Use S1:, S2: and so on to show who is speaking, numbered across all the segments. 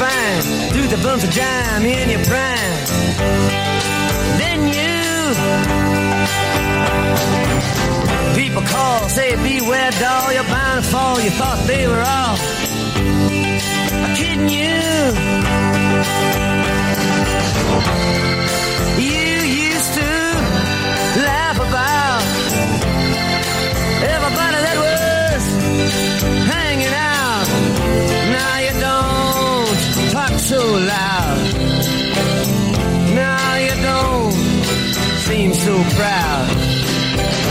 S1: Fine, threw the bumps of jam in your prime. Then you, people call, say beware, doll, you're bound to fall. You thought they were all kidding you. You proud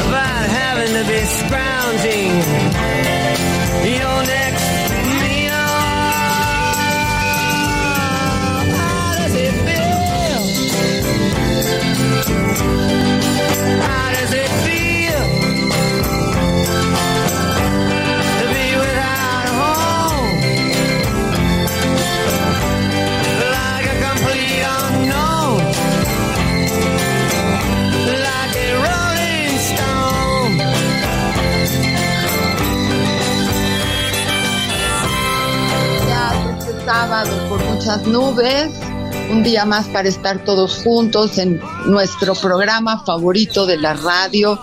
S1: about having to be scrounging
S2: sábado por muchas nubes, un día más para estar todos juntos en nuestro programa favorito de la radio,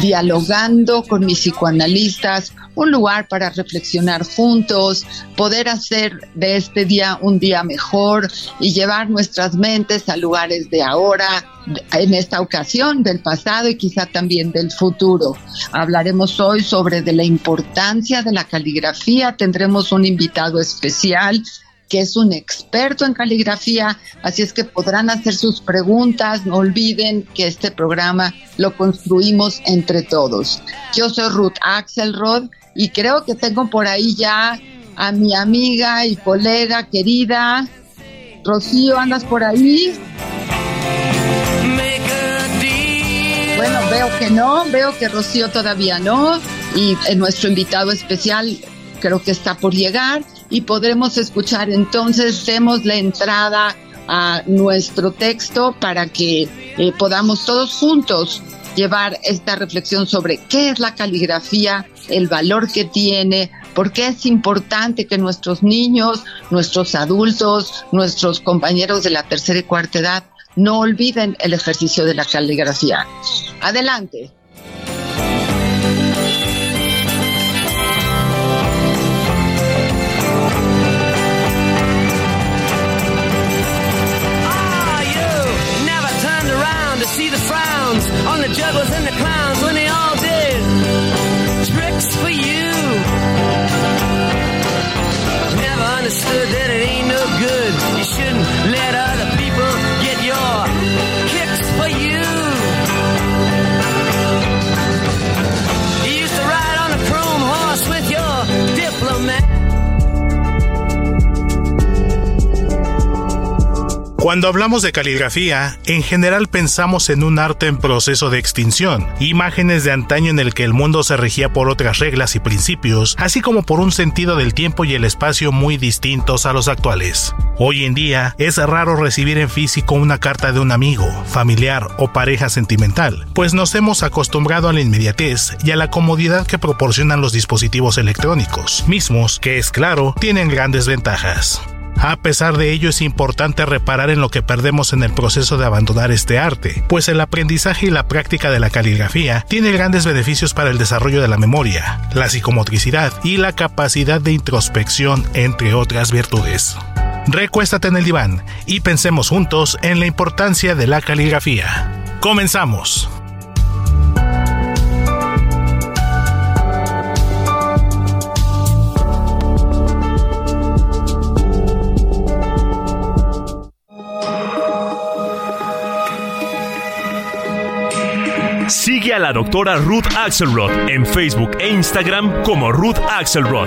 S2: dialogando con mis psicoanalistas, un lugar para reflexionar juntos, poder hacer de este día un día mejor y llevar nuestras mentes a lugares de ahora, en esta ocasión del pasado y quizá también del futuro. Hablaremos hoy sobre de la importancia de la caligrafía, tendremos un invitado especial que es un experto en caligrafía, así es que podrán hacer sus preguntas, no olviden que este programa lo construimos entre todos. Yo soy Ruth Axelrod y creo que tengo por ahí ya a mi amiga y colega querida, Rocío, ¿andas por ahí? Bueno, veo que no, veo que Rocío todavía no, y eh, nuestro invitado especial creo que está por llegar y podremos escuchar entonces, demos la entrada a nuestro texto para que eh, podamos todos juntos llevar esta reflexión sobre qué es la caligrafía, el valor que tiene, por qué es importante que nuestros niños, nuestros adultos, nuestros compañeros de la tercera y cuarta edad no olviden el ejercicio de la caligrafía. Adelante.
S1: the jugglers and the clowns when they all did tricks for you. Never understood that it ain't no good. You shouldn't let other people get your kicks for you. You used to ride on a chrome horse with your diplomat.
S3: Cuando hablamos de caligrafía, en general pensamos en un arte en proceso de extinción, imágenes de antaño en el que el mundo se regía por otras reglas y principios, así como por un sentido del tiempo y el espacio muy distintos a los actuales. Hoy en día es raro recibir en físico una carta de un amigo, familiar o pareja sentimental, pues nos hemos acostumbrado a la inmediatez y a la comodidad que proporcionan los dispositivos electrónicos, mismos que es claro tienen grandes ventajas. A pesar de ello es importante reparar en lo que perdemos en el proceso de abandonar este arte, pues el aprendizaje y la práctica de la caligrafía tiene grandes beneficios para el desarrollo de la memoria, la psicomotricidad y la capacidad de introspección, entre otras virtudes. Recuéstate en el diván y pensemos juntos en la importancia de la caligrafía. Comenzamos.
S4: Sigue a la doctora Ruth Axelrod en Facebook e Instagram como Ruth Axelrod.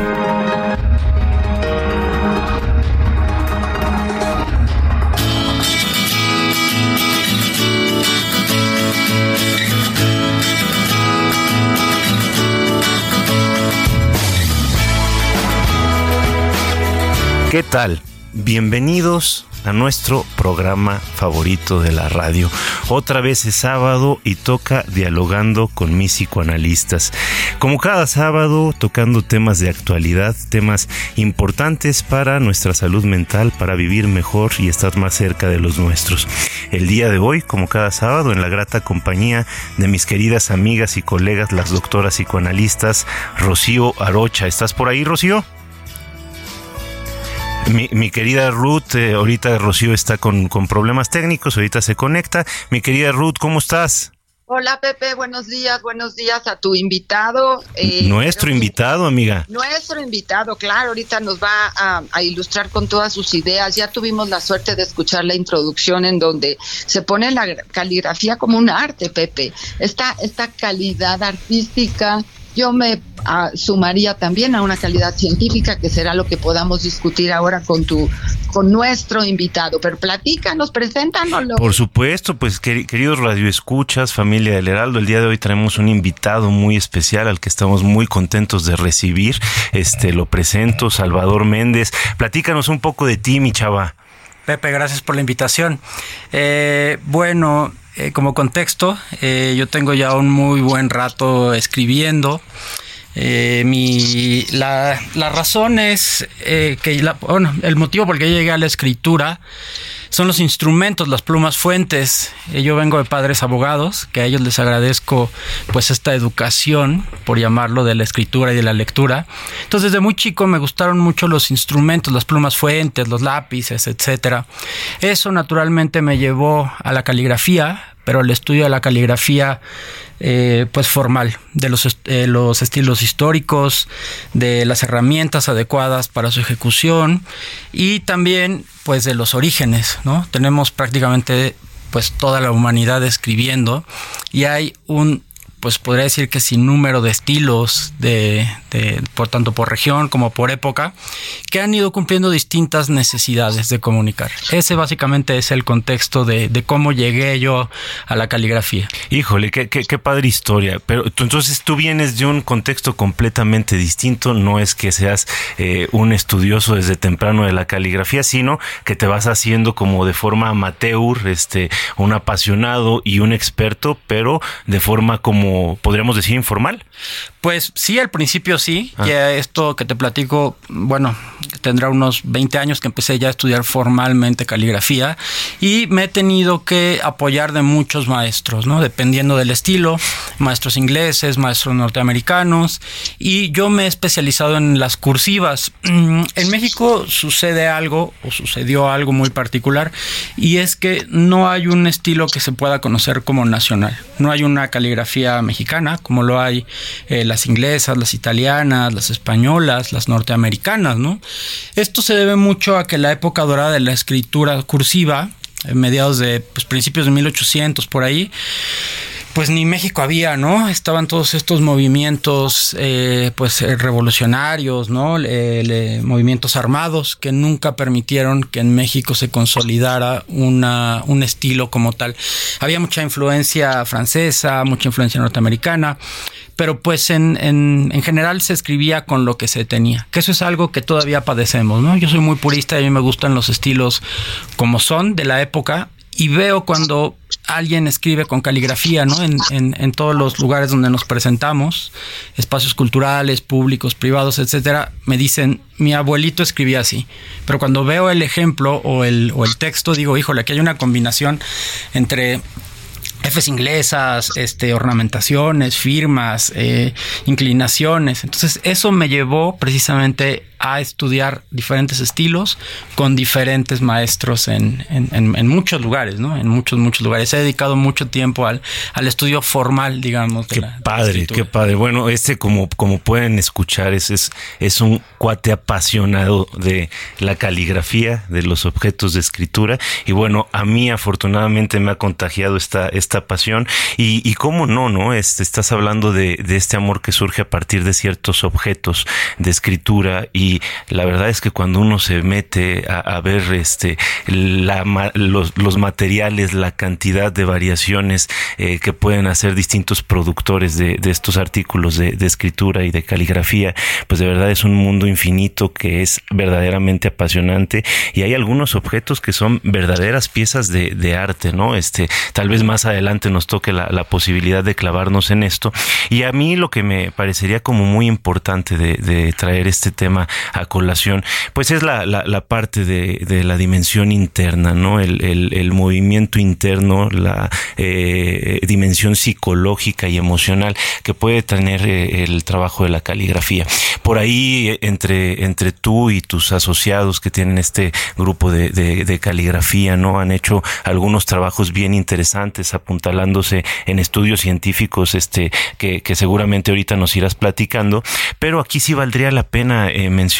S5: ¿Qué tal? Bienvenidos a nuestro programa favorito de la radio. Otra vez es sábado y toca dialogando con mis psicoanalistas. Como cada sábado, tocando temas de actualidad, temas importantes para nuestra salud mental, para vivir mejor y estar más cerca de los nuestros. El día de hoy, como cada sábado, en la grata compañía de mis queridas amigas y colegas, las doctoras psicoanalistas, Rocío Arocha. ¿Estás por ahí, Rocío? Mi, querida Ruth, eh, ahorita Rocío está con, problemas técnicos, ahorita se conecta. Mi querida Ruth, ¿cómo estás?
S2: Hola Pepe, buenos días, buenos días a tu invitado.
S5: Eh, nuestro invitado, amiga.
S2: Nuestro invitado, claro, ahorita nos va a, ilustrar con todas sus ideas. Ya tuvimos la suerte de escuchar la introducción en donde se pone la caligrafía como un arte, Pepe. Esta, esta calidad artística yo me ah, sumaría también a una calidad científica, que será lo que podamos discutir ahora con tu, con nuestro invitado. Pero platícanos, preséntanoslo.
S5: Por supuesto, pues queridos radioescuchas, familia del Heraldo, el día de hoy tenemos un invitado muy especial al que estamos muy contentos de recibir. Este lo presento, Salvador Méndez. Platícanos un poco de ti, mi chava.
S6: Pepe, gracias por la invitación. Eh, bueno, eh, como contexto, eh, yo tengo ya un muy buen rato escribiendo. Eh, mi, la, razón es que bueno, el motivo por el que llegué a la escritura son los instrumentos, las plumas fuentes. yo vengo de padres abogados, que a ellos les agradezco pues esta educación, por llamarlo, de la escritura y de la lectura. Entonces, desde muy chico me gustaron mucho los instrumentos, las plumas fuentes, los lápices, etcétera. Eso naturalmente me llevó a la caligrafía, pero el estudio de la caligrafía eh, pues formal, de los, eh, los estilos históricos, de las herramientas adecuadas para su ejecución y también pues de los orígenes, ¿no? Tenemos prácticamente pues toda la humanidad escribiendo y hay un pues podría decir que sin número de estilos, de, por tanto por región como por época, que han ido cumpliendo distintas necesidades de comunicar. Ese básicamente es el contexto de, cómo llegué yo a la caligrafía.
S5: Híjole, qué, padre historia. Pero entonces tú vienes de un contexto completamente distinto, no es que seas eh, un estudioso desde temprano de la caligrafía, sino que te vas haciendo como de forma amateur, este, un apasionado y un experto, pero de forma como podríamos decir, informal.
S6: Pues sí, al principio sí. Ah. Ya esto que te platico, bueno, tendrá unos 20 años que empecé ya a estudiar formalmente caligrafía y me he tenido que apoyar de muchos maestros, ¿no? Dependiendo del estilo, maestros ingleses, maestros norteamericanos y yo me he especializado en las cursivas. En México sucede algo o sucedió algo muy particular y es que no hay un estilo que se pueda conocer como nacional. No hay una caligrafía mexicana como lo hay eh, las inglesas, las italianas, las españolas, las norteamericanas, ¿no? Esto se debe mucho a que la época dorada de la escritura cursiva, en mediados de pues, principios de 1800 por ahí, pues ni México había, ¿no? Estaban todos estos movimientos, eh, pues eh, revolucionarios, ¿no? movimientos armados que nunca permitieron que en México se consolidara una, un estilo como tal. Había mucha influencia francesa, mucha influencia norteamericana, pero pues en, en, en, general se escribía con lo que se tenía, que eso es algo que todavía padecemos, ¿no? Yo soy muy purista y a mí me gustan los estilos como son de la época y veo cuando alguien escribe con caligrafía, ¿no? En, en, todos los lugares donde nos presentamos, espacios culturales, públicos, privados, etcétera, me dicen, mi abuelito escribía así. Pero cuando veo el ejemplo o el, o el texto, digo, híjole, aquí hay una combinación entre Fs inglesas, este, ornamentaciones, firmas, eh, inclinaciones. Entonces, eso me llevó precisamente a estudiar diferentes estilos con diferentes maestros en, en, muchos lugares, ¿no? En muchos, muchos lugares. He dedicado mucho tiempo al, al estudio formal, digamos.
S5: qué padre, qué padre. Bueno, este, como, como pueden escuchar, es, es, es un cuate apasionado de la caligrafía, de los objetos de escritura. Y bueno, a mí afortunadamente me ha contagiado esta, esta pasión. Y, y cómo no, ¿no? Este, estás hablando de, de este amor que surge a partir de ciertos objetos de escritura y y la verdad es que cuando uno se mete a, ver este los, materiales, la cantidad de variaciones eh, que pueden hacer distintos productores de, estos artículos de, escritura y de caligrafía, pues de verdad es un mundo infinito que es verdaderamente apasionante y hay algunos objetos que son verdaderas piezas de, arte, ¿no? Este, tal vez más adelante nos toque la, la, posibilidad de clavarnos en esto y a mí lo que me parecería como muy importante de traer este tema a colación, pues es la, la, parte de, de, la dimensión interna, ¿no? El, el, movimiento interno, la eh, dimensión psicológica y emocional que puede tener eh, el trabajo de la caligrafía. Por ahí, entre, entre tú y tus asociados que tienen este grupo de, de, caligrafía, ¿no? Han hecho algunos trabajos bien interesantes, apuntalándose en estudios científicos, este, que, que seguramente ahorita nos irás platicando, pero aquí sí valdría la pena eh, mencionar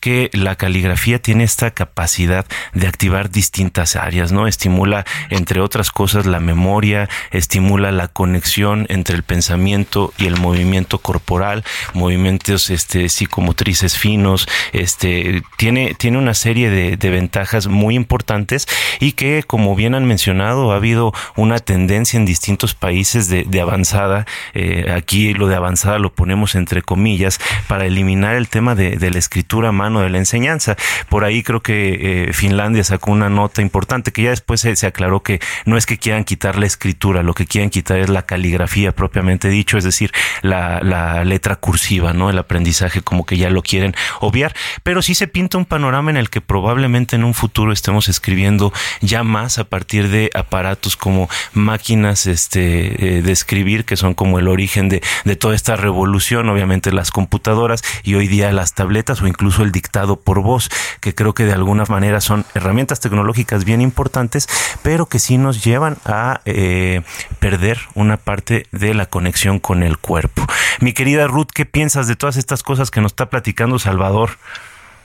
S5: que la caligrafía tiene esta capacidad de activar distintas áreas, ¿no? Estimula, entre otras cosas, la memoria, estimula la conexión entre el pensamiento y el movimiento corporal, movimientos este, psicomotrices finos, este, tiene, tiene una serie de, ventajas muy importantes y que, como bien han mencionado, ha habido una tendencia en distintos países de, avanzada, eh, aquí lo de avanzada lo ponemos entre comillas, para eliminar el tema de, de la escritura a mano de la enseñanza. Por ahí creo que eh, Finlandia sacó una nota importante que ya después se, aclaró que no es que quieran quitar la escritura, lo que quieren quitar es la caligrafía propiamente dicho, es decir, la, letra cursiva, ¿no? El aprendizaje como que ya lo quieren obviar, pero sí se pinta un panorama en el que probablemente en un futuro estemos escribiendo ya más a partir de aparatos como máquinas este, eh, de escribir, que son como el origen de, de toda esta revolución, obviamente las computadoras y hoy día las tabletas o incluso el dictado por voz, que creo que de alguna manera son herramientas tecnológicas bien importantes, pero que sí nos llevan a eh, perder una parte de la conexión con el cuerpo. Mi querida Ruth, ¿qué piensas de todas estas cosas que nos está platicando Salvador?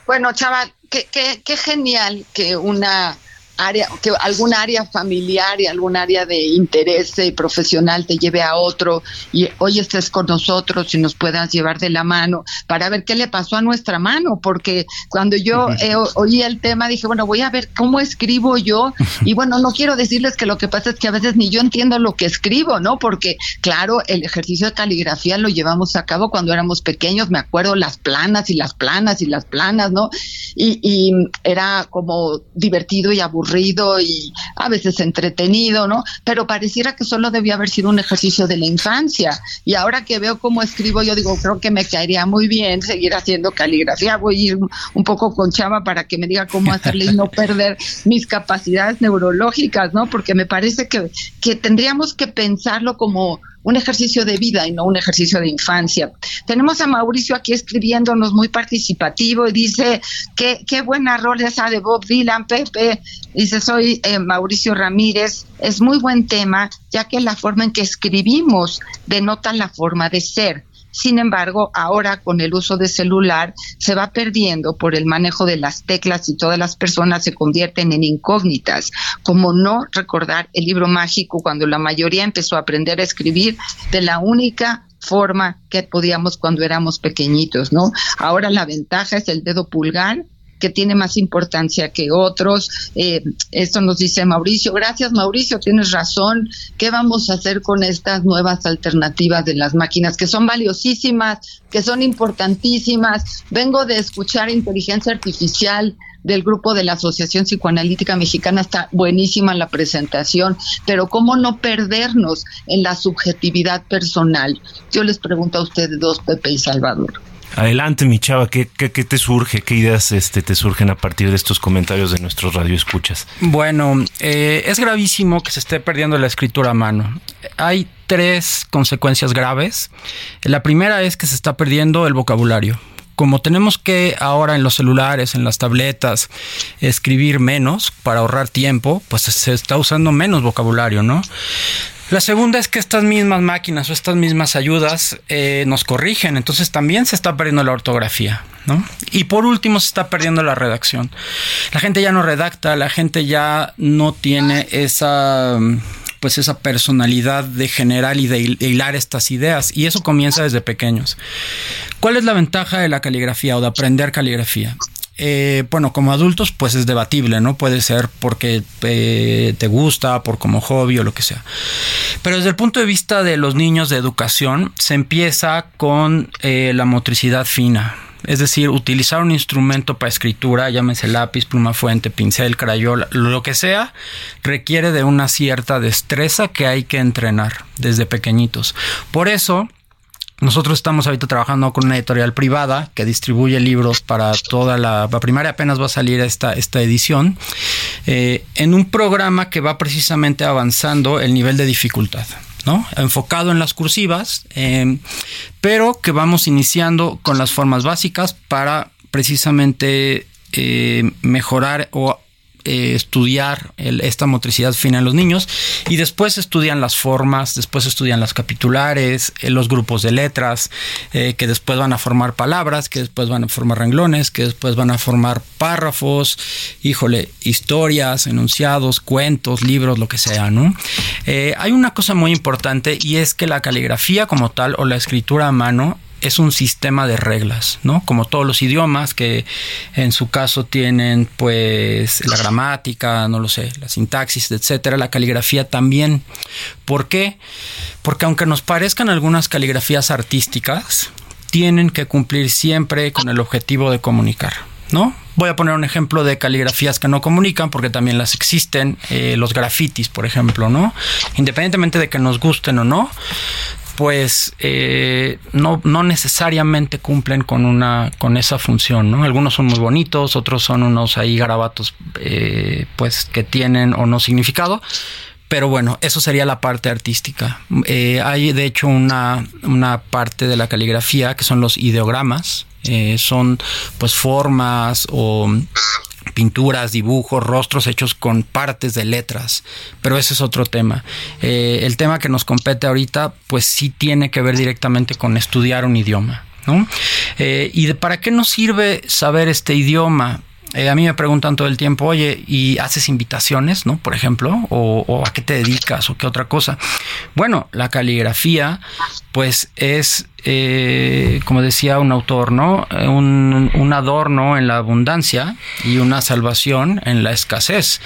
S2: Bueno, chaval, qué, genial que una área, que algún área familiar y algún área de interés eh, profesional te lleve a otro y hoy estés con nosotros y nos puedas llevar de la mano para ver qué le pasó a nuestra mano, porque cuando yo eh, oí el tema dije, bueno, voy a ver cómo escribo yo y bueno, no quiero decirles que lo que pasa es que a veces ni yo entiendo lo que escribo, ¿no? Porque claro, el ejercicio de caligrafía lo llevamos a cabo cuando éramos pequeños, me acuerdo las planas y las planas y las planas, ¿no? Y, y era como divertido y aburrido y a veces entretenido, ¿no? Pero pareciera que solo debía haber sido un ejercicio de la infancia. Y ahora que veo cómo escribo, yo digo, creo que me caería muy bien seguir haciendo caligrafía. Voy a ir un poco con Chava para que me diga cómo hacerle y no perder mis capacidades neurológicas, ¿no? Porque me parece que, que tendríamos que pensarlo como un ejercicio de vida y no un ejercicio de infancia. Tenemos a Mauricio aquí escribiéndonos muy participativo y dice, qué, qué buena rol esa de Bob Dylan, Pepe. Dice, soy eh, Mauricio Ramírez. Es muy buen tema, ya que la forma en que escribimos denota la forma de ser Sin embargo, ahora con el uso de celular se va perdiendo por el manejo de las teclas y todas las personas se convierten en incógnitas, como no recordar el libro mágico cuando la mayoría empezó a aprender a escribir de la única forma que podíamos cuando éramos pequeñitos, ¿no? Ahora la ventaja es el dedo pulgar que tiene más importancia que otros. Eh, esto nos dice Mauricio. Gracias, Mauricio, tienes razón. ¿Qué vamos a hacer con estas nuevas alternativas de las máquinas que son valiosísimas, que son importantísimas? Vengo de escuchar inteligencia artificial del grupo de la Asociación Psicoanalítica Mexicana. Está buenísima la presentación, pero ¿cómo no perdernos en la subjetividad personal? Yo les pregunto a ustedes dos, Pepe y Salvador.
S5: Adelante, mi chava, ¿qué, te surge? ¿Qué ideas este, te surgen a partir de estos comentarios de nuestros radioescuchas?
S6: Bueno, eh, es gravísimo que se esté perdiendo la escritura a mano. Hay tres consecuencias graves. La primera es que se está perdiendo el vocabulario como tenemos que ahora en los celulares, en las tabletas, escribir menos para ahorrar tiempo, pues se está usando menos vocabulario, ¿no? La segunda es que estas mismas máquinas o estas mismas ayudas eh, nos corrigen, entonces también se está perdiendo la ortografía. ¿no? Y por último se está perdiendo la redacción. La gente ya no redacta, la gente ya no tiene esa pues esa personalidad de general y de hilar estas ideas y eso comienza desde pequeños. ¿Cuál es la ventaja de la caligrafía o de aprender caligrafía? Eh, bueno, como adultos, pues es debatible, ¿no? Puede ser porque eh, te gusta, por como hobby o lo que sea. Pero desde el punto de vista de los niños de educación, se empieza con eh, la motricidad fina. Es decir, utilizar un instrumento para escritura, llámese lápiz, pluma fuente, pincel, crayola, lo que sea, requiere de una cierta destreza que hay que entrenar desde pequeñitos. Por eso, nosotros estamos ahorita trabajando con una editorial privada que distribuye libros para toda la, primaria, apenas va a salir esta, esta edición, eh, en un programa que va precisamente avanzando el nivel de dificultad. ¿no? enfocado en las cursivas, eh, pero que vamos iniciando con las formas básicas para precisamente eh, mejorar o eh, estudiar esta motricidad fina en los niños y después estudian las formas, después estudian las capitulares, eh, los grupos de letras, eh, que después van a formar palabras, que después van a formar renglones, que después van a formar párrafos, híjole, historias, enunciados, cuentos, libros, lo que sea, ¿no? hay una cosa muy importante y es que la caligrafía como tal o la escritura a mano es un sistema de reglas, ¿no? Como todos los idiomas que en su caso tienen pues la gramática, no lo sé, la sintaxis, etcétera, la caligrafía también. ¿Por qué? Porque aunque nos parezcan algunas caligrafías artísticas, tienen que cumplir siempre con el objetivo de comunicar, ¿no? Voy a poner un ejemplo de caligrafías que no comunican, porque también las existen, eh, los grafitis, por ejemplo, ¿no? Independientemente de que nos gusten o no, pues eh, no, no, necesariamente cumplen con una con esa función, ¿no? Algunos son muy bonitos, otros son unos ahí garabatos eh, pues que tienen o no significado. Pero bueno, eso sería la parte artística. Eh, hay de hecho una, una, parte de la caligrafía que son los ideogramas. son pues formas o pinturas, dibujos, rostros hechos con partes de letras, pero ese es otro tema. Eh, el tema que nos compete ahorita, pues sí tiene que ver directamente con estudiar un idioma. ¿no? Eh, ¿Y de para qué nos sirve saber este idioma? Eh, a mí me preguntan todo el tiempo, oye, ¿y haces invitaciones, no? Por ejemplo, o, a qué te dedicas o qué otra cosa. Bueno, la caligrafía, pues es, eh, como decía un autor, ¿no? Un, un, adorno en la abundancia y una salvación en la escasez.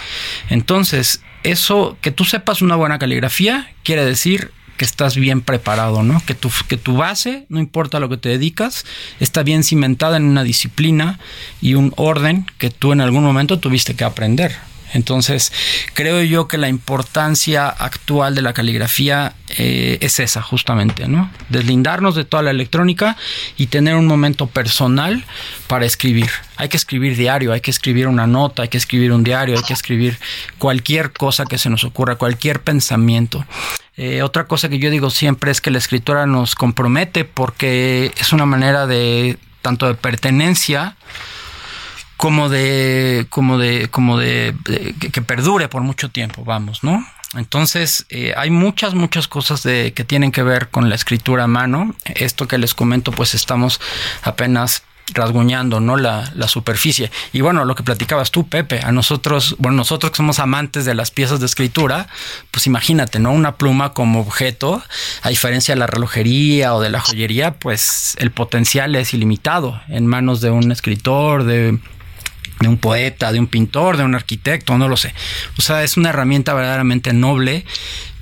S6: Entonces, eso, que tú sepas una buena caligrafía, quiere decir que estás bien preparado, ¿no? Que tu, que tu base, no importa lo que te dedicas, está bien cimentada en una disciplina y un orden que tú en algún momento tuviste que aprender. Entonces, creo yo que la importancia actual de la caligrafía eh, es esa, justamente, ¿no? Deslindarnos de toda la electrónica y tener un momento personal para escribir. Hay que escribir diario, hay que escribir una nota, hay que escribir un diario, hay que escribir cualquier cosa que se nos ocurra, cualquier pensamiento. Eh, otra cosa que yo digo siempre es que la escritura nos compromete porque es una manera de tanto de pertenencia como de como de como de, que, perdure por mucho tiempo vamos no Entonces, eh, hay muchas, muchas cosas de, que tienen que ver con la escritura a mano. Esto que les comento, pues estamos apenas rasguñando ¿no? La, la, superficie. Y bueno, lo que platicabas tú, Pepe, a nosotros, bueno, nosotros que somos amantes de las piezas de escritura, pues imagínate, ¿no? Una pluma como objeto, a diferencia de la relojería o de la joyería, pues el potencial es ilimitado en manos de un escritor, de de un poeta, de un pintor, de un arquitecto, no lo sé. O sea, es una herramienta verdaderamente noble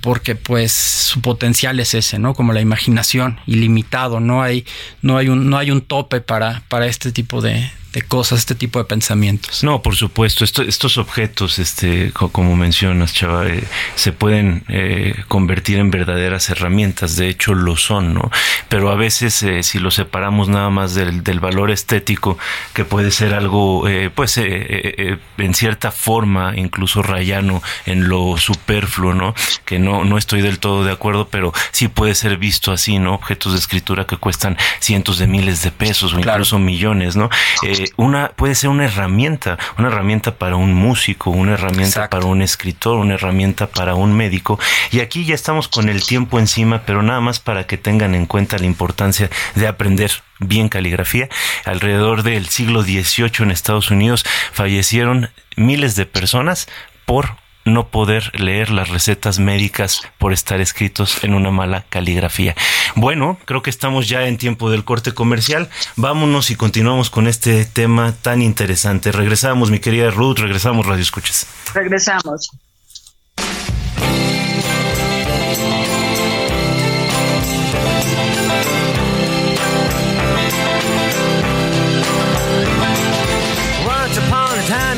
S6: porque pues su potencial es ese, ¿no? Como la imaginación ilimitado, no hay no hay un no hay un tope para para este tipo de, de cosas, este tipo de pensamientos.
S5: No, por supuesto, estos objetos, este, como mencionas, Chava, eh, se pueden eh, convertir en verdaderas herramientas, de hecho lo son, ¿no? Pero a veces eh, si lo separamos nada más del, del, valor estético, que puede ser algo, pues, en cierta forma, incluso rayano en lo superfluo, ¿no? Que no, no estoy del todo de acuerdo, pero sí puede ser visto así, ¿no? Objetos de escritura que cuestan cientos de miles de pesos o incluso millones, ¿no? Una puede ser una herramienta, una herramienta para un músico, una herramienta para un escritor, una herramienta para un médico. Y aquí ya estamos con el tiempo encima, pero nada más para que tengan en cuenta la importancia de aprender bien caligrafía. Alrededor del siglo XVIII en Estados Unidos fallecieron miles de personas por no poder leer las recetas médicas por estar escritos en una mala caligrafía. Bueno, creo que estamos ya en tiempo del corte comercial. Vámonos y continuamos con este tema tan interesante. Regresamos, mi querida Ruth, regresamos, Radio Escuchas.
S2: Regresamos.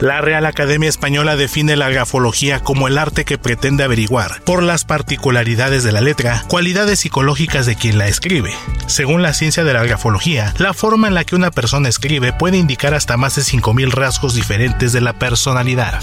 S3: La Real Academia Española define la grafología como el arte que pretende averiguar, por las particularidades de la letra, cualidades psicológicas de quien la escribe. Según la ciencia de la grafología, la forma en la que una persona escribe puede indicar hasta más de 5.000 rasgos diferentes de la personalidad.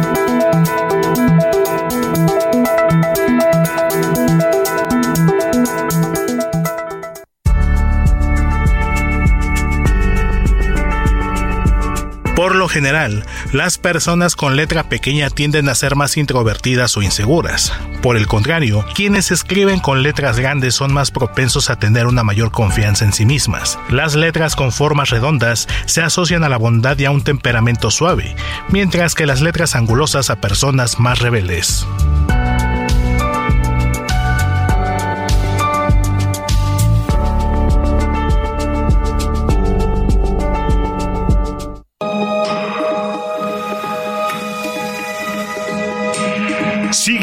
S3: Por lo general, las personas con letra pequeña tienden a ser más introvertidas o inseguras. Por el contrario, quienes escriben con letras grandes son más propensos a tener una mayor confianza en sí mismas. Las letras con formas redondas se asocian a la bondad y a un temperamento suave, mientras que las letras angulosas a personas más rebeldes.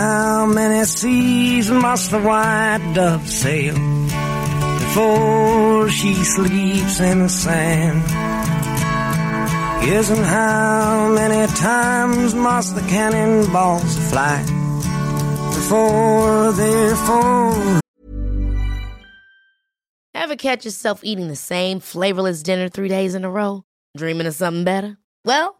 S1: How many seas must the white dove sail before she sleeps in the sand? And how many times must the cannonballs fly before they're full?
S7: Ever catch yourself eating the same flavorless dinner three days in a row? Dreaming of something better? Well,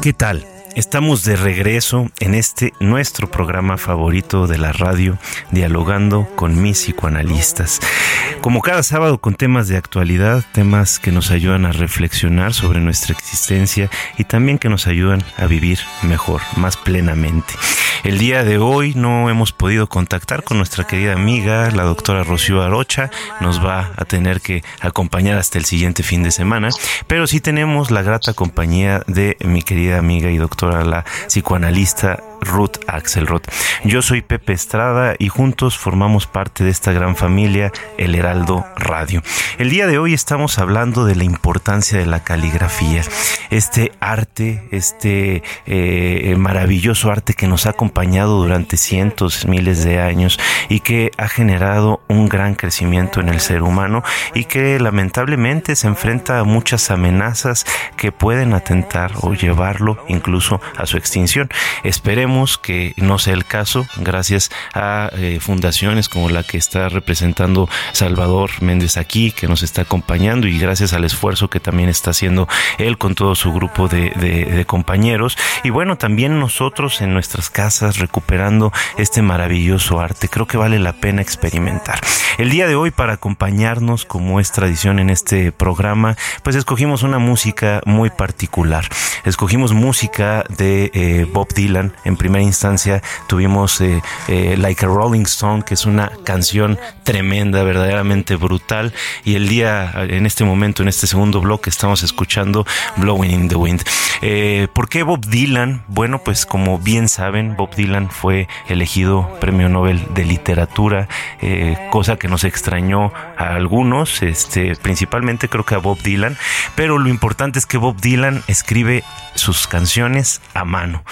S5: ¿Qué tal? Estamos de regreso en este nuestro programa favorito de la radio, dialogando con mis psicoanalistas. Como cada sábado con temas de actualidad, temas que nos ayudan a reflexionar sobre nuestra existencia y también que nos ayudan a vivir mejor, más plenamente. El día de hoy no hemos podido contactar con nuestra querida amiga, la doctora Rocío Arocha, nos va a tener que acompañar hasta el siguiente fin de semana, pero sí tenemos la grata compañía de mi querida amiga y doctora, la psicoanalista Ruth Axelrod. Yo soy Pepe Estrada y juntos formamos parte de esta gran familia, El Heraldo Radio. El día de hoy estamos hablando de la importancia de la caligrafía, este arte, este eh, maravilloso arte que nos ha acompañado durante cientos, miles de años y que ha generado un gran crecimiento en el ser humano y que lamentablemente se enfrenta a muchas amenazas que pueden atentar o llevarlo incluso a su extinción. Esperemos que no sea el caso, gracias a eh, fundaciones como la que está representando Salvador Méndez aquí, que nos está acompañando, y gracias al esfuerzo que también está haciendo él con todo su grupo de, compañeros. Y bueno, también nosotros en nuestras casas recuperando este maravilloso arte. Creo que vale la pena experimentar. El día de hoy, para acompañarnos, como es tradición en este programa, pues escogimos una música muy particular. Escogimos música de eh, Bob Dylan en primera instancia tuvimos eh, eh, Like a Rolling Stone, que es una canción tremenda, verdaderamente brutal. Y el día, en este momento, en este segundo bloque, estamos escuchando Blowing in the Wind. Eh, ¿Por qué Bob Dylan? Bueno, pues como bien saben, Bob Dylan fue elegido Premio Nobel de Literatura, cosa que nos extrañó a algunos, este, principalmente creo que a Bob Dylan, pero lo importante es que Bob Dylan escribe sus canciones a mano.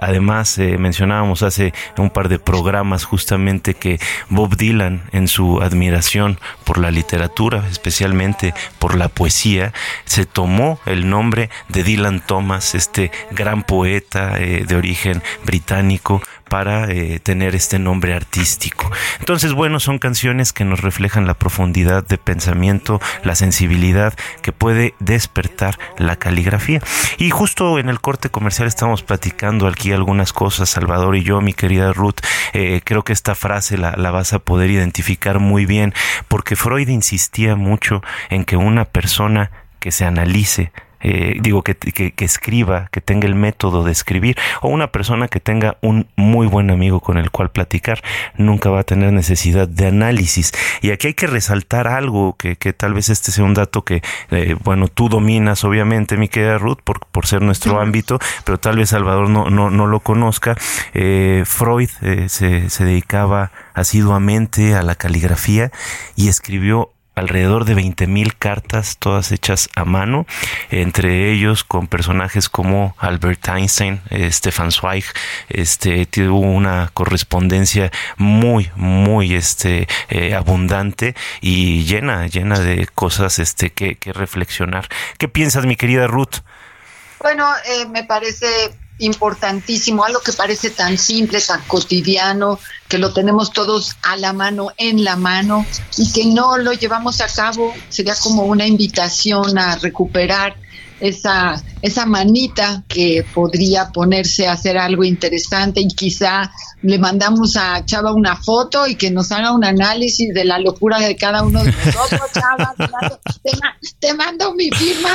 S5: además, eh, mencionábamos hace un par de programas justamente que Bob Dylan en su admiración por la literatura, especialmente por la poesía, se tomó el nombre de Dylan Thomas, este gran poeta eh, de origen británico, para eh, tener este nombre artístico. Entonces, bueno, son canciones que nos reflejan la profundidad de pensamiento, la sensibilidad que puede despertar la caligrafía. Y justo en el corte comercial estamos platicando aquí algunas cosas, Salvador y yo, mi querida Ruth, eh, creo que esta frase la, la vas a poder identificar muy bien, porque Freud insistía mucho en que una persona que se analice eh, digo, que, que, escriba, que tenga el método de escribir, o una persona que tenga un muy buen amigo con el cual platicar, nunca va a tener necesidad de análisis. Y aquí hay que resaltar algo que, que tal vez este sea un dato que, eh, bueno, tú dominas, obviamente, mi querida Ruth, por, por ser nuestro ámbito, pero tal vez Salvador no, no, no lo conozca. Eh, Freud se, se dedicaba asiduamente a la caligrafía y escribió alrededor de 20.000 cartas, todas hechas a mano, entre ellos con personajes como Albert Einstein, Stefan Zweig, este, tuvo una correspondencia muy, muy este, eh, abundante y llena, llena de cosas este, que, que reflexionar. ¿Qué piensas, mi querida Ruth?
S2: Bueno, eh, me parece importantísimo, algo que parece tan simple, tan cotidiano, que lo tenemos todos a la mano, en la mano, y que no lo llevamos a cabo, sería como una invitación a recuperar esa, esa manita que podría ponerse a hacer algo interesante y quizá le mandamos a Chava una foto y que nos haga un análisis de la locura de cada uno de nosotros, Chava, te, mando mi firma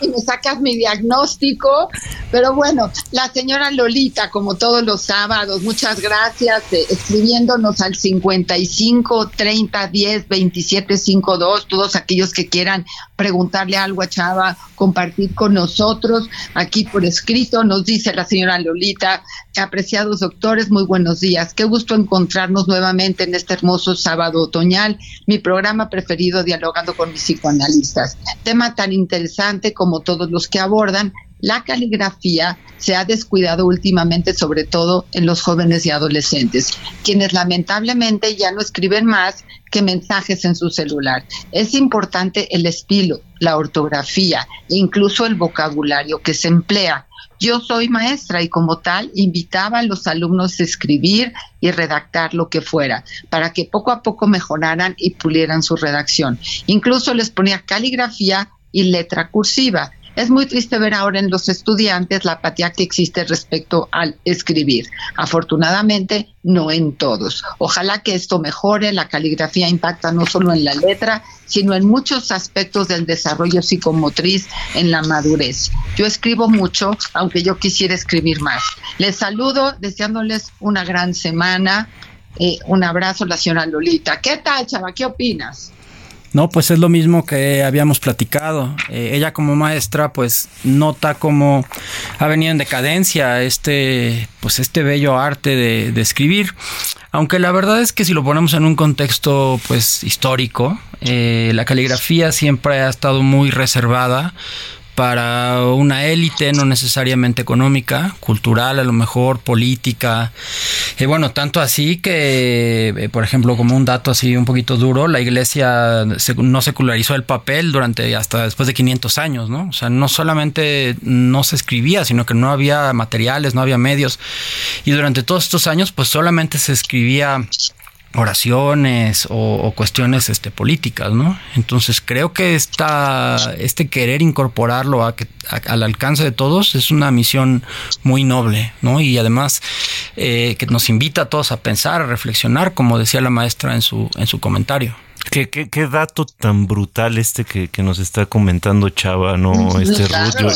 S2: y me sacas mi diagnóstico, pero bueno, la señora Lolita, como todos los sábados, muchas gracias, eh, escribiéndonos al 55 30 10 27 52, todos aquellos que quieran preguntarle algo a Chava, compartir con nosotros aquí por escrito, nos dice la señora Lolita, apreciados doctores, muy buenos días. Qué gusto encontrarnos nuevamente en este hermoso sábado otoñal, mi programa preferido dialogando con mis psicoanalistas. Tema tan interesante como todos los que abordan La caligrafía se ha descuidado últimamente, sobre todo en los jóvenes y adolescentes, quienes lamentablemente ya no escriben más que mensajes en su celular. Es importante el estilo, la ortografía incluso el vocabulario que se emplea. Yo soy maestra y como tal invitaba a los alumnos a escribir y redactar lo que fuera, para que poco a poco mejoraran y pulieran su redacción. Incluso les ponía caligrafía y letra cursiva es muy triste ver ahora en los estudiantes la apatía que existe respecto al escribir. Afortunadamente, no en todos. Ojalá que esto mejore. La caligrafía impacta no solo en la letra, sino en muchos aspectos del desarrollo psicomotriz en la madurez. Yo escribo mucho, aunque yo quisiera escribir más. Les saludo deseándoles una gran semana. Eh, un abrazo, la señora Lolita. ¿Qué tal, chava? ¿Qué opinas?
S6: No, pues es lo mismo que habíamos platicado. Eh, ella como maestra, pues nota cómo ha venido en decadencia este, pues este bello arte de, escribir. Aunque la verdad es que si lo ponemos en un contexto, pues histórico, eh, la caligrafía siempre ha estado muy reservada para una élite, no necesariamente económica, cultural, a lo mejor política. Y bueno, tanto así que, eh, por ejemplo, como un dato así un poquito duro, la iglesia no secularizó el papel durante hasta después de 500 años, ¿no? O sea, no solamente no se escribía, sino que no había materiales, no había medios. Y durante todos estos años, pues solamente se escribía oraciones o, cuestiones este, políticas, ¿no? Entonces creo que esta, este querer incorporarlo a que, al alcance de todos es una misión muy noble, ¿no? Y además eh, que nos invita a todos a pensar, a reflexionar, como decía la maestra en su, en su comentario.
S5: Qué, qué, dato tan brutal este que, nos está comentando Chava, ¿no? Este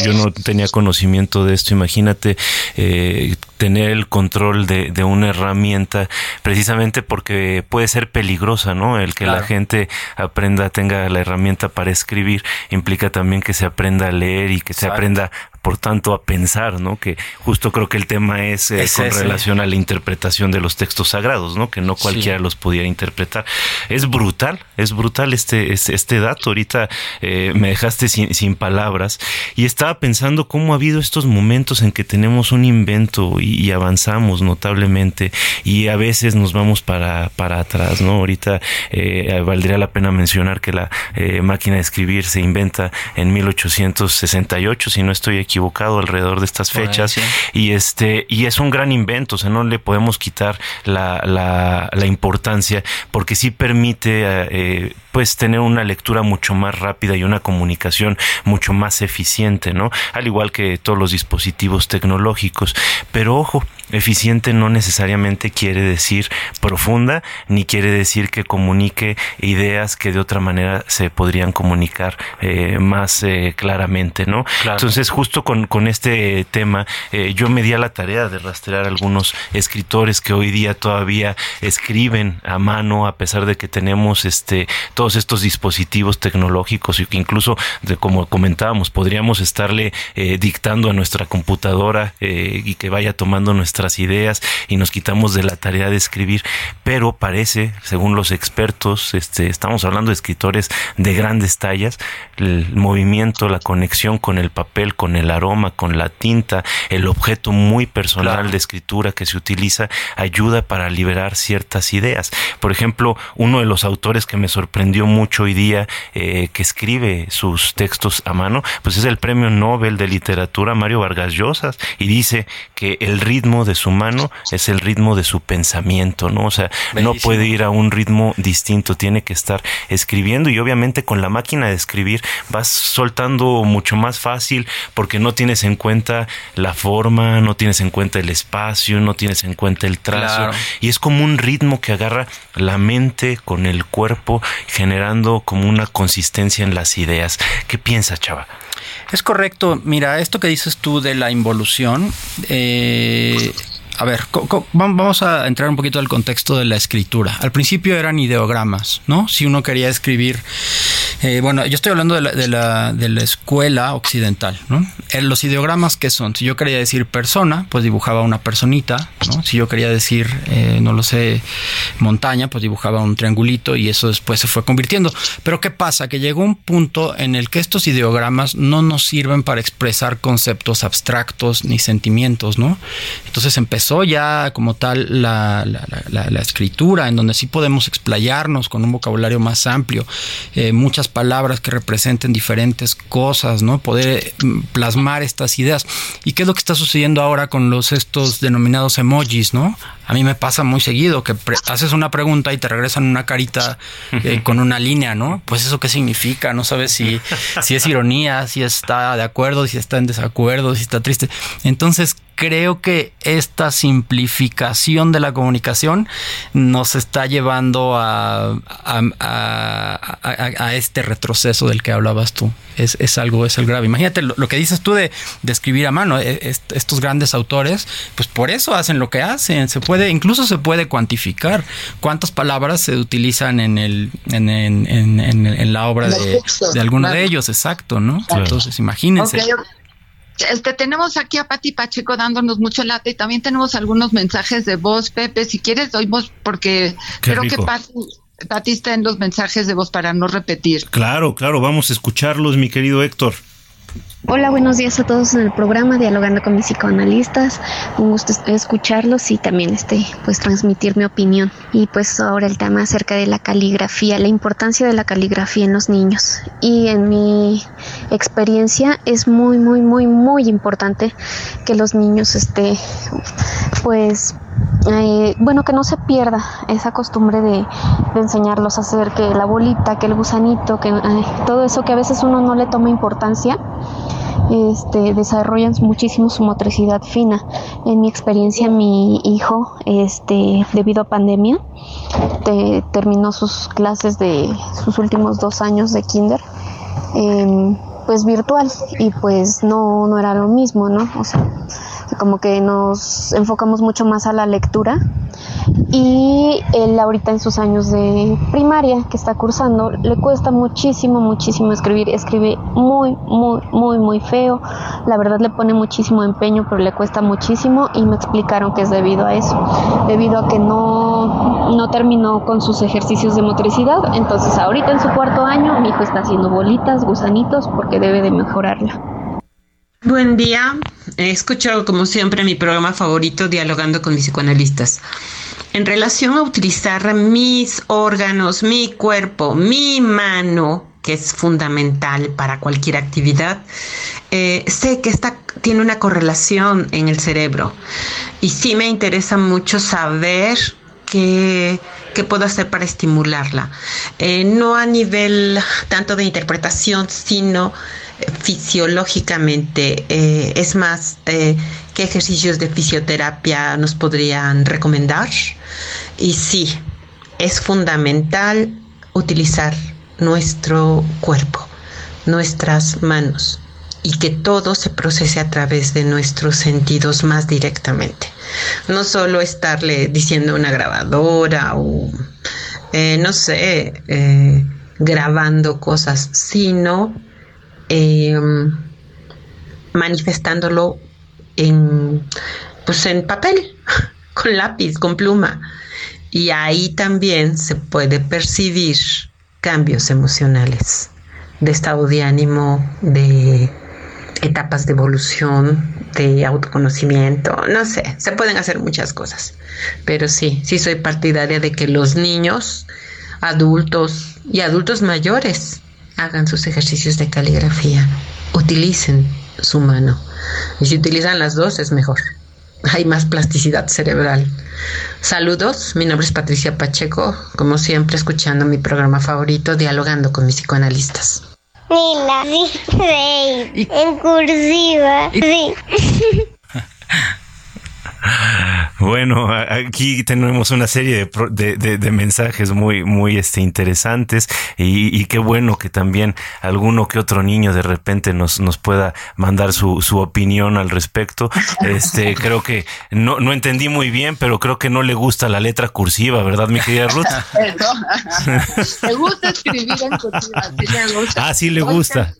S5: yo, no tenía conocimiento de esto. Imagínate eh, tener el control de, de, una herramienta precisamente porque puede ser peligrosa, ¿no? El que la gente aprenda, tenga la herramienta para escribir, implica también que se aprenda a leer y que se aprenda por tanto a pensar, ¿no? Que justo creo que el tema es, eh, con relación a la interpretación de los textos sagrados, ¿no? Que no cualquiera los pudiera interpretar. Es brutal, es brutal este, este, dato. Ahorita eh, me dejaste sin, sin, palabras y estaba pensando cómo ha habido estos momentos en que tenemos un invento y, avanzamos notablemente y a veces nos vamos para, para atrás, ¿no? Ahorita eh, valdría la pena mencionar que la máquina de escribir se inventa en 1868, si no estoy equivocado alrededor de estas fechas. y este y es un gran invento, o sea, no le podemos quitar la, la, la importancia porque sí permite eh, pues tener una lectura mucho más rápida y una comunicación mucho más eficiente, ¿no? Al igual que todos los dispositivos tecnológicos, pero ojo, eficiente no necesariamente quiere decir profunda ni quiere decir que comunique ideas que de otra manera se podrían comunicar eh, más eh, claramente, ¿no? Entonces, justo con, con este tema, eh, yo me di a la tarea de rastrear algunos escritores que hoy día todavía escriben a mano, a pesar de que tenemos este todos estos dispositivos tecnológicos y que incluso, de, como comentábamos, podríamos estarle dictando a nuestra computadora y que vaya tomando nuestra ideas y nos quitamos de la tarea de escribir, pero parece, según los expertos, este, estamos hablando de escritores de grandes tallas, el movimiento, la conexión con el papel, con el aroma, con la tinta, el objeto muy personal de escritura que se utiliza, ayuda para liberar ciertas ideas. Por ejemplo, uno de los autores que me sorprendió mucho hoy día, eh, que escribe sus textos a mano, pues es el premio Nobel de Literatura Mario Vargas Llosa, y dice que el ritmo de su mano es el ritmo de su pensamiento, ¿no? O sea, no puede ir a un ritmo distinto, tiene que estar escribiendo y obviamente con la máquina de escribir vas soltando mucho más fácil porque no tienes en cuenta la forma, no tienes en cuenta el espacio, no tienes en cuenta el trazo y es como un ritmo que agarra la mente con el cuerpo generando como una consistencia en las ideas. ¿Qué piensas, chava?
S6: Es correcto. Mira, esto que dices tú de la involución, eh, a ver, vamos a entrar un poquito al contexto de la escritura. Al principio eran ideogramas, ¿no? Si uno quería escribir Eh, bueno, yo estoy hablando de la, de la, de la escuela occidental, ¿no? Eh, los ideogramas, ¿qué son? Si yo quería decir persona, pues dibujaba una personita, ¿no? Si yo quería decir, eh, no lo sé, montaña, pues dibujaba un triangulito y eso después se fue convirtiendo. Pero ¿qué pasa? Que llegó un punto en el que estos ideogramas no nos sirven para expresar conceptos abstractos ni sentimientos, ¿no? Entonces empezó ya como tal la, la, escritura, en donde sí podemos explayarnos con un vocabulario más amplio, eh, palabras que representen diferentes cosas, ¿no? Poder mm, plasmar estas ideas. ¿Y qué es lo que está sucediendo ahora con los estos denominados emojis, ¿no? A mí me pasa muy seguido que haces una pregunta y te regresan una carita eh, con una línea, ¿no? Pues eso qué significa, no sabes si, si es ironía, si está de acuerdo, si está en desacuerdo, si está triste. Entonces, creo que esta simplificación de la comunicación nos está llevando a, a, este retroceso del que hablabas tú. Es, es algo, es el grave. Imagínate lo, que dices tú de, de, escribir a mano. E, estos grandes autores, pues por eso hacen lo que hacen. Se puede, incluso se puede cuantificar cuántas palabras se utilizan en el, en, en, en, en la obra de, de, alguno de ellos, exacto, ¿no? Entonces, imagínense.
S2: Este, tenemos aquí a Pati Pacheco dándonos mucho late y también tenemos algunos mensajes de voz, Pepe, si quieres oímos porque creo que Pati, está en los mensajes de voz para no repetir.
S5: Claro, claro, vamos a escucharlos, mi querido Héctor.
S8: Hola, buenos días a todos en el programa Dialogando con mis psicoanalistas. Un gusto escucharlos y también este, pues transmitir mi opinión. Y pues ahora el tema acerca de la caligrafía, la importancia de la caligrafía en los niños. Y en mi experiencia es muy, muy, muy, muy importante que los niños este, pues eh, bueno, que no se pierda esa costumbre de, enseñarlos a hacer que la bolita, que el gusanito, que todo eso que a veces uno no le toma importancia este, desarrollan muchísimo su motricidad fina. En mi experiencia, mi hijo, este, debido a pandemia, terminó sus clases de sus últimos dos años de kinder. Em, pues virtual y pues no, no era lo mismo, ¿no? O sea, como que nos enfocamos mucho más a la lectura y él ahorita en sus años de primaria que está cursando le cuesta muchísimo, muchísimo escribir, escribe muy, muy, muy, muy feo, la verdad le pone muchísimo empeño pero le cuesta muchísimo y me explicaron que es debido a eso, debido a que no, no terminó con sus ejercicios de motricidad, entonces ahorita en su cuarto año mi hijo está haciendo bolitas, gusanitos porque debe de mejorarla.
S9: Buen día. He escuchado como siempre mi programa favorito Dialogando con mis psicoanalistas. En relación a utilizar mis órganos, mi cuerpo, mi mano, que es fundamental para cualquier actividad, eh, sé que esta tiene una correlación en el cerebro y sí me interesa mucho saber qué, qué puedo hacer para estimularla. Eh, no a nivel tanto de interpretación, sino fisiológicamente. Eh, es más, eh, ¿qué ejercicios de fisioterapia nos podrían recomendar? Y sí, es fundamental utilizar nuestro cuerpo, nuestras manos y que todo se procese a través de nuestros sentidos más directamente. No solo estarle diciendo una grabadora o, eh, no sé, grabando cosas, sino Em, manifestándolo en, pues en papel, con lápiz, con pluma. Y ahí también se puede percibir cambios emocionales de estado de ánimo, de etapas de evolución, de autoconocimiento, no sé, se pueden hacer muchas cosas. Pero sí, sí soy partidaria de que los niños, adultos y adultos mayores hagan sus ejercicios de caligrafía, utilicen su mano. Y si utilizan las dos es mejor. Hay más plasticidad cerebral. Saludos, mi nombre es Patricia Pacheco, como siempre escuchando mi programa favorito, dialogando con mis psicoanalistas.
S10: Mila, sí, en cursiva, sí.
S5: Bueno, aquí tenemos una serie de, mensajes muy, muy este, interesantes y, qué bueno que también alguno que otro niño de repente nos, nos pueda mandar su, su opinión al respecto. Este, creo que no, no entendí muy bien, pero creo que no le gusta la letra cursiva, ¿verdad, mi querida Ruth?
S2: Me gusta escribir en cursiva, sí le gusta.
S5: Ah, sí le gusta.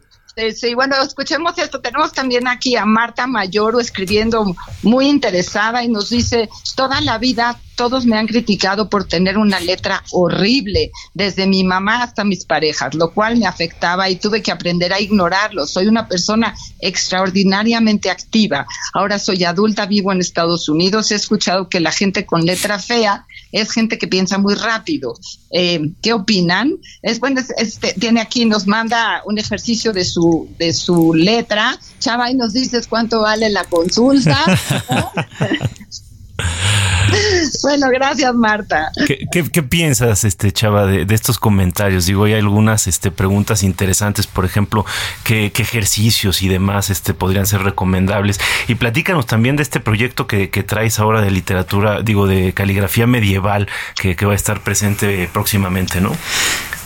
S2: Sí, bueno, escuchemos esto. Tenemos también aquí a Marta Mayoro escribiendo muy interesada y nos dice, toda la vida todos me han criticado por tener una letra horrible, desde mi mamá hasta mis parejas, lo cual me afectaba y tuve que aprender a ignorarlo. Soy una persona extraordinariamente activa. Ahora soy adulta, vivo en Estados Unidos. He escuchado que la gente con letra fea es gente que piensa muy rápido. Eh, ¿Qué opinan? Es bueno, este, tiene aquí, nos manda un ejercicio de su, de su letra. Chava, y nos dices cuánto vale la consulta. Bueno, gracias Marta.
S5: ¿Qué, piensas, este Chava, de, estos comentarios? Digo, hay algunas este, preguntas interesantes, por ejemplo, ¿qué, ejercicios y demás este, podrían ser recomendables? Y platícanos también de este proyecto que, traes ahora de literatura, digo, de caligrafía medieval, que, va a estar presente próximamente, ¿no?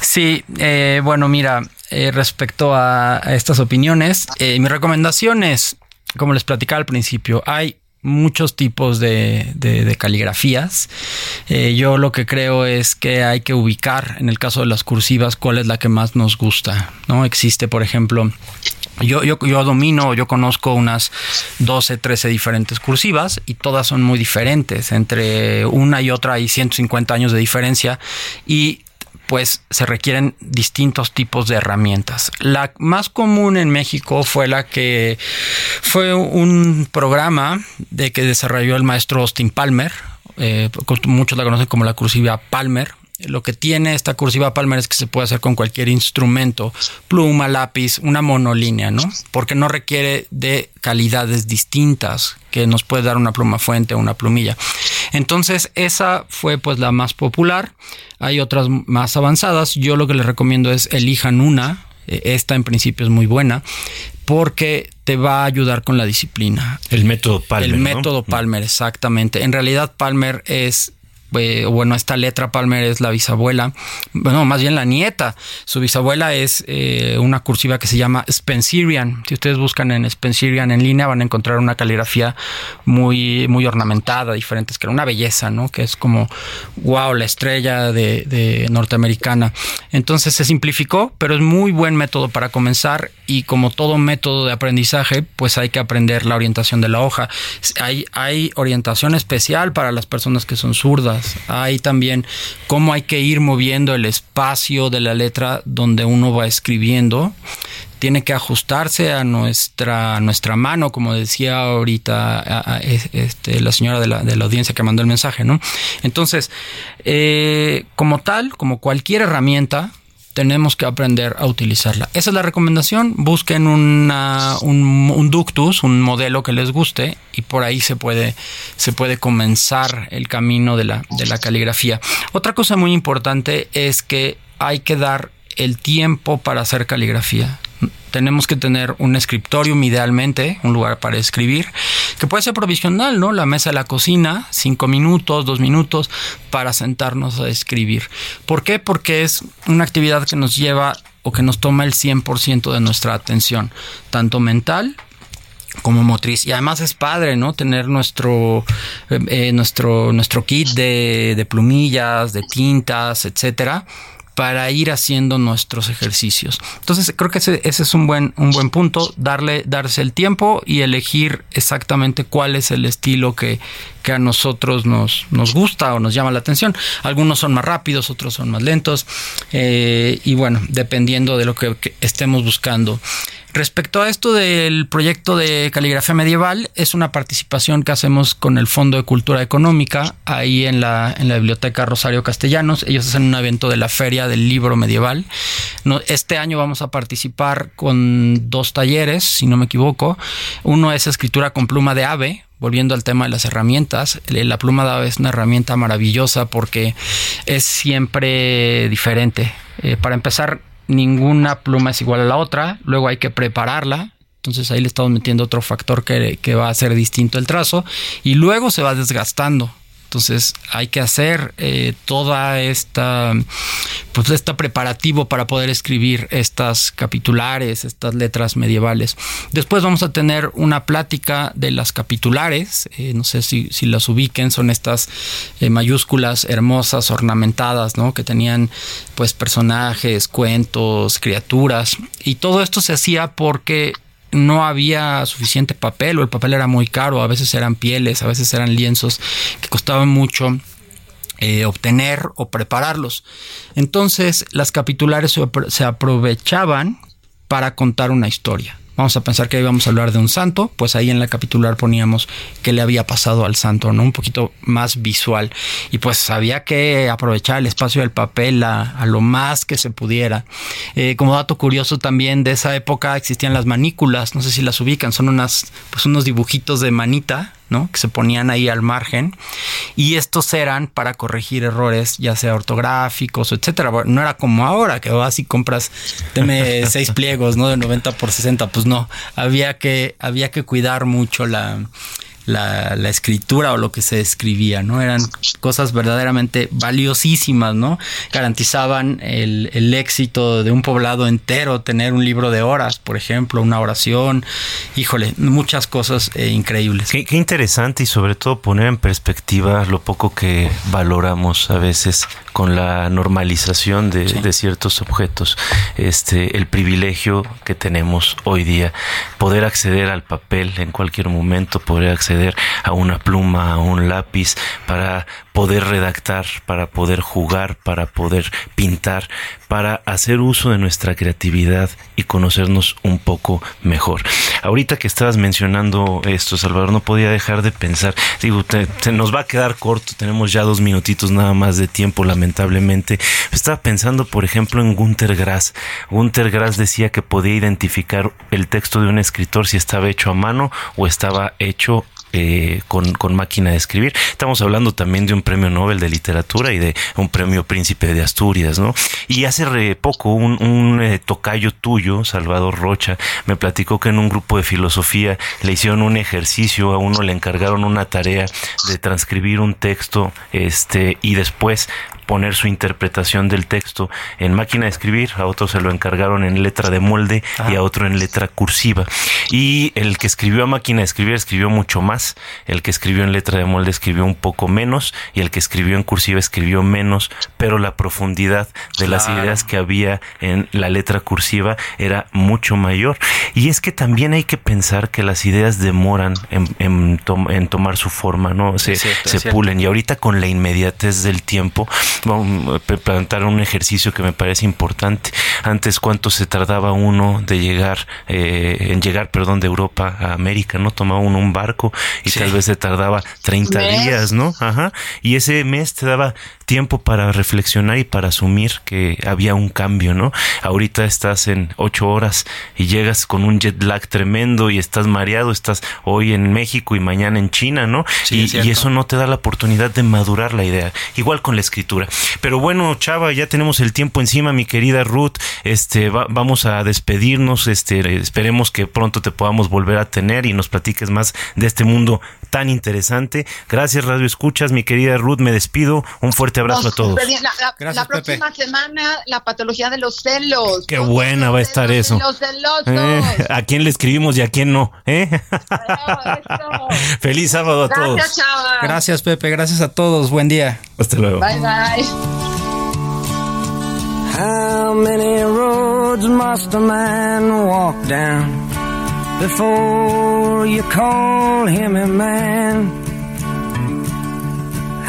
S6: Sí, eh, bueno, mira, eh, respecto a, estas opiniones, eh, mi recomendación es, como les platicaba al principio, hay muchos tipos de, caligrafías. Eh, yo lo que creo es que hay que ubicar, en el caso de las cursivas, cuál es la que más nos gusta. ¿no? Existe, por ejemplo, yo, yo, yo, domino, yo conozco unas 12, 13 diferentes cursivas y todas son muy diferentes. Entre una y otra hay 150 años de diferencia y pues se requieren distintos tipos de herramientas. La más común en México fue la que fue un programa de que desarrolló el maestro Austin Palmer. Eh, muchos la conocen como la cursiva Palmer lo que tiene esta cursiva Palmer es que se puede hacer con cualquier instrumento, pluma, lápiz, una monolínea, ¿no? Porque no requiere de calidades distintas que nos puede dar una pluma fuente o una plumilla. Entonces, esa fue pues la más popular. Hay otras más avanzadas. Yo lo que les recomiendo es elijan una. E, esta en principio es muy buena porque te va a ayudar con la disciplina.
S5: El método Palmer.
S6: El método Palmer, exactamente. En realidad Palmer es eh, bueno, esta letra Palmer es la bisabuela, bueno, más bien la nieta. Su bisabuela es eh, una cursiva que se llama Spencerian. Si ustedes buscan en Spencerian en línea van a encontrar una caligrafía muy, muy ornamentada, diferente, es que era una belleza, ¿no? Que es como, wow, la estrella de, de norteamericana. Entonces se simplificó, pero es muy buen método para comenzar y como todo método de aprendizaje, pues hay que aprender la orientación de la hoja. Hay, hay orientación especial para las personas que son zurdas hay también cómo hay que ir moviendo el espacio de la letra donde uno va escribiendo. Tiene que ajustarse a nuestra, nuestra mano, como decía ahorita este, la señora de la, de la, audiencia que mandó el mensaje, ¿no? Entonces, eh, como tal, como cualquier herramienta, tenemos que aprender a utilizarla. Esa es la recomendación. Busquen una, un, ductus, un modelo que les guste y por ahí se puede, se puede comenzar el camino de la, de la caligrafía. Otra cosa muy importante es que hay que dar el tiempo para hacer caligrafía tenemos que tener un escritorium idealmente, un lugar para escribir, que puede ser provisional, ¿no? La mesa de la cocina, cinco minutos, dos minutos, para sentarnos a escribir. ¿Por qué? Porque es una actividad que nos lleva o que nos toma el 100% de nuestra atención, tanto mental como motriz y además es padre no tener nuestro eh, eh, nuestro nuestro kit de, de plumillas de tintas etcétera para ir haciendo nuestros ejercicios. Entonces creo que ese, es un buen, un buen punto, darle, darse el tiempo y elegir exactamente cuál es el estilo que, que a nosotros nos, nos gusta o nos llama la atención. Algunos son más rápidos, otros son más lentos eh, y bueno, dependiendo de lo que estemos buscando. Respecto a esto del proyecto de caligrafía medieval, es una participación que hacemos con el Fondo de Cultura Económica, ahí en la, en la Biblioteca Rosario Castellanos. Ellos hacen un evento de la Feria del Libro Medieval. este año vamos a participar con dos talleres, si no me equivoco. Uno es escritura con pluma de ave, volviendo al tema de las herramientas, la pluma de ave es una herramienta maravillosa porque es siempre diferente. Eh, para empezar, ninguna pluma es igual a la otra, luego hay que prepararla Entonces ahí le estamos metiendo otro factor que, que va a ser distinto el trazo y luego se va desgastando. Entonces hay que hacer eh, toda esta, pues este preparativo para poder escribir estas capitulares, estas letras medievales. Después vamos a tener una plática de las capitulares, eh, no sé si, si, las ubiquen, son estas eh, mayúsculas hermosas, ornamentadas, ¿no? Que tenían pues personajes, cuentos, criaturas y todo esto se hacía porque no había suficiente papel o el papel era muy caro, a veces eran pieles, a veces eran lienzos que costaban mucho eh, obtener o prepararlos. Entonces las capitulares se aprovechaban para contar una historia. Vamos a pensar que íbamos a hablar de un santo, pues ahí en la capitular poníamos qué le había pasado al santo, ¿no? Un poquito más visual. Y pues había que aprovechar el espacio del papel a, lo más que se pudiera. Eh, como dato curioso también de esa época existían las manículas, no sé si las ubican, son unas, pues unos dibujitos de manita que se ponían ahí al margen y estos eran para corregir errores ya sea ortográficos etcétera. No era como ahora que vas y compras teme seis pliegos, ¿no? De 90 por 60, pues no, había que había que cuidar mucho la la, escritura o lo que se escribía, ¿no? Eran cosas verdaderamente valiosísimas, ¿no? Garantizaban el, éxito de un poblado entero, tener un libro de horas, por ejemplo, una oración, híjole, muchas cosas eh, increíbles.
S5: Qué, interesante y sobre todo poner en perspectiva lo poco que valoramos a veces con la normalización de, de ciertos objetos, este, el privilegio que tenemos hoy día, poder acceder al papel en cualquier momento, poder acceder a una pluma, a un lápiz, para poder redactar, para poder jugar, para poder pintar, para hacer uso de nuestra creatividad y conocernos un poco mejor. Ahorita que estabas mencionando esto, Salvador, no podía dejar de pensar, digo, se nos va a quedar corto, tenemos ya dos minutitos nada más de tiempo, lamentablemente. Estaba pensando, por ejemplo, en Gunter Grass. Gunter Grass decía que podía identificar el texto de un escritor si estaba hecho a mano o estaba hecho eh, con, con, máquina de escribir. Estamos hablando también de un premio Nobel de literatura y de un premio Príncipe de Asturias, ¿no? Y hace poco un, un eh, tocayo tuyo, Salvador Rocha, me platicó que en un grupo de filosofía le hicieron un ejercicio, a uno le encargaron una tarea de transcribir un texto, este, y después poner su interpretación del texto en máquina de escribir, a otro se lo encargaron en letra de molde y a otro en letra cursiva. Y el que escribió a máquina de escribir escribió mucho más, el que escribió en letra de molde escribió un poco menos y el que escribió en cursiva escribió menos, pero la profundidad de las ideas que había en la letra cursiva era mucho mayor. Y es que también hay que pensar que las ideas demoran en, en, tomar su forma, ¿no? Se, se pulen. Y ahorita con la inmediatez del tiempo, vamos a plantar un ejercicio que me parece importante. Antes, ¿cuánto se tardaba uno de llegar, eh, en llegar, perdón, de Europa a América, ¿no? Tomaba uno un barco y tal vez se tardaba 30 días, ¿no? Ajá. Y ese mes te daba tiempo para reflexionar y para asumir que había un cambio, ¿no? Ahorita estás en ocho horas y llegas con un jet lag tremendo y estás mareado, estás hoy en México y mañana en China, ¿no? y, y, eso no te da la oportunidad de madurar la idea. Igual con la escritura. Pero bueno, Chava, ya tenemos el tiempo encima, mi querida Ruth. Este, vamos a despedirnos. Este, esperemos que pronto te podamos volver a tener y nos platiques más de este mundo tan interesante. Gracias, Radio Escuchas, mi querida Ruth. Me despido. Un fuerte abrazo a todos.
S2: La, próxima semana, la patología de los celos.
S5: Qué buena va a estar eso. Eh, ¿A quién le escribimos y a quién no? ¿Eh? Feliz sábado a todos.
S6: Gracias, Pepe. Gracias a todos. Buen día.
S5: Hasta luego.
S2: Bye, bye.
S1: How many roads must a man walk down before you call him a man?